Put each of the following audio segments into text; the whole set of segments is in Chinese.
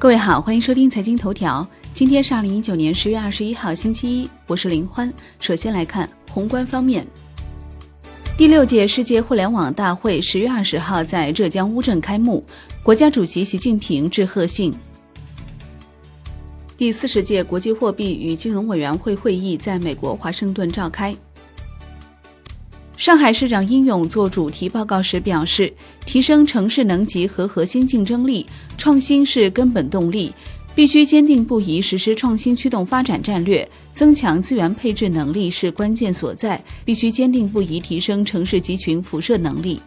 各位好，欢迎收听财经头条。今天是二零一九年十月二十一号，星期一，我是林欢。首先来看宏观方面，第六届世界互联网大会十月二十号在浙江乌镇开幕，国家主席习近平致贺信。第四十届国际货币与金融委员会会议在美国华盛顿召开。上海市长殷勇做主题报告时表示，提升城市能级和核心竞争力，创新是根本动力，必须坚定不移实施创新驱动发展战略，增强资源配置能力是关键所在，必须坚定不移提升城市集群辐射能力。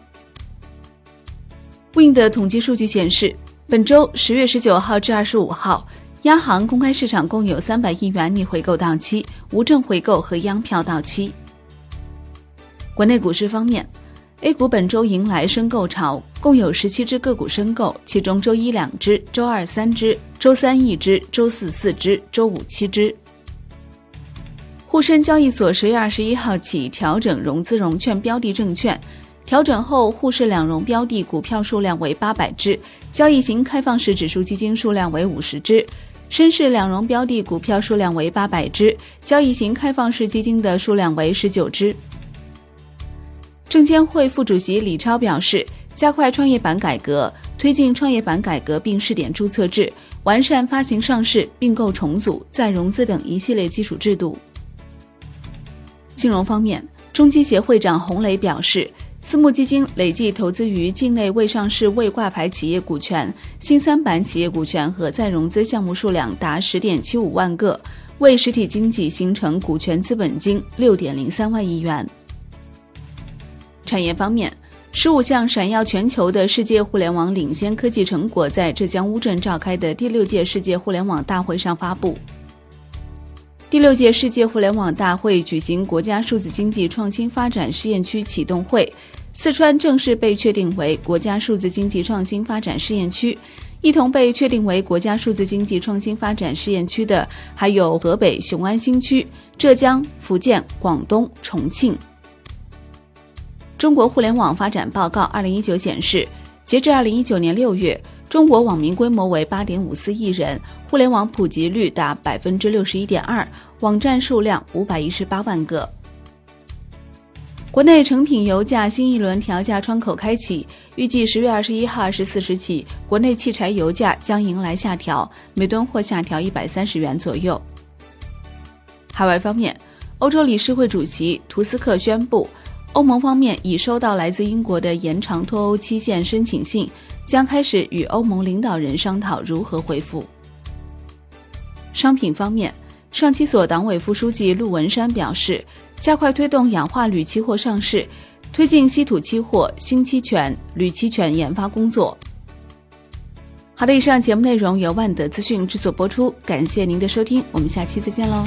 Win 的统计数据显示，本周十月十九号至二十五号，央行公开市场共有三百亿元逆回购到期，无证回购和央票到期。国内股市方面，A 股本周迎来申购潮，共有十七只个股申购，其中周一两只，周二三只，周三一只，周四四只，周五七只。沪深交易所十月二十一号起调整融资融券标的证券，调整后沪市两融标的股票数量为八百只，交易型开放式指数基金数量为五十只；深市两融标的股票数量为八百只，交易型开放式基金的数量为十九只。证监会副主席李超表示，加快创业板改革，推进创业板改革并试点注册制，完善发行上市、并购重组、再融资等一系列基础制度。金融方面，中基协会长洪磊表示，私募基金累计投资于境内未上市未挂牌企业股权、新三板企业股权和再融资项目数量达十点七五万个，为实体经济形成股权资本金六点零三万亿元。产业方面，十五项闪耀全球的世界互联网领先科技成果在浙江乌镇召开的第六届世界互联网大会上发布。第六届世界互联网大会举行国家数字经济创新发展试验区启动会，四川正式被确定为国家数字经济创新发展试验区。一同被确定为国家数字经济创新发展试验区的还有河北雄安新区、浙江、福建、广东、重庆。中国互联网发展报告二零一九显示，截至二零一九年六月，中国网民规模为八点五四亿人，互联网普及率达百分之六十一点二，网站数量五百一十八万个。国内成品油价新一轮调价窗口开启，预计十月二十一号二十四时起，国内汽柴油价将迎来下调，每吨或下调一百三十元左右。海外方面，欧洲理事会主席图斯克宣布。欧盟方面已收到来自英国的延长脱欧期限申请信，将开始与欧盟领导人商讨如何回复。商品方面，上期所党委副书记陆文山表示，加快推动氧化铝期货上市，推进稀土期货、新期权、铝期权研发工作。好的，以上节目内容由万德资讯制作播出，感谢您的收听，我们下期再见喽。